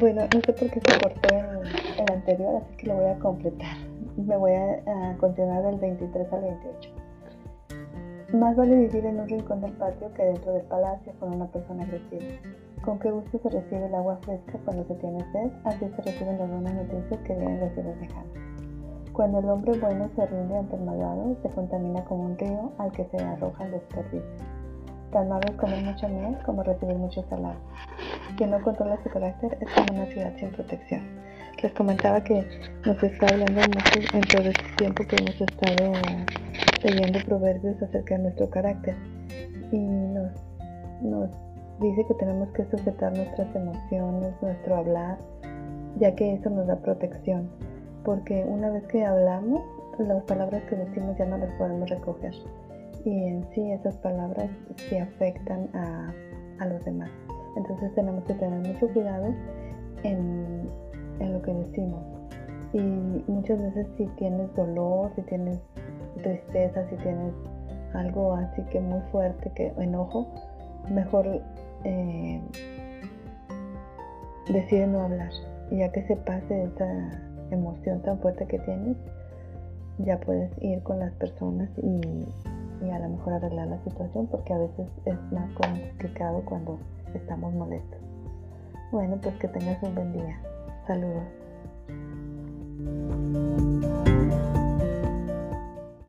Bueno, no sé por qué se cortó el anterior, así que lo voy a completar. Me voy a, a continuar del 23 al 28. Más vale vivir en un rincón del patio que dentro del palacio con una persona agresiva. Con qué gusto se recibe el agua fresca cuando se tiene sed, así se reciben las buenas noticias que vienen de ciudades lejanas. Cuando el hombre bueno se rinde ante el malvado, se contamina como un río al que se arroja el desperdicio. Tan malo es comer mucha miel como recibir mucho salado. Quien no controla su carácter es como una ciudad sin protección. Les comentaba que nos está hablando mucho en todo este tiempo que hemos estado leyendo proverbios acerca de nuestro carácter y nos, nos dice que tenemos que sujetar nuestras emociones, nuestro hablar, ya que eso nos da protección, porque una vez que hablamos, las palabras que decimos ya no las podemos recoger y en sí esas palabras sí afectan a, a los demás. Entonces tenemos que tener mucho cuidado en, en lo que decimos. Y muchas veces si tienes dolor, si tienes tristeza, si tienes algo así que muy fuerte, que enojo, mejor eh, decide no hablar. Ya que se pase esa emoción tan fuerte que tienes, ya puedes ir con las personas y, y a lo mejor arreglar la situación porque a veces es más complicado cuando estamos molestos. Bueno, pues que tengas un buen día. Saludos.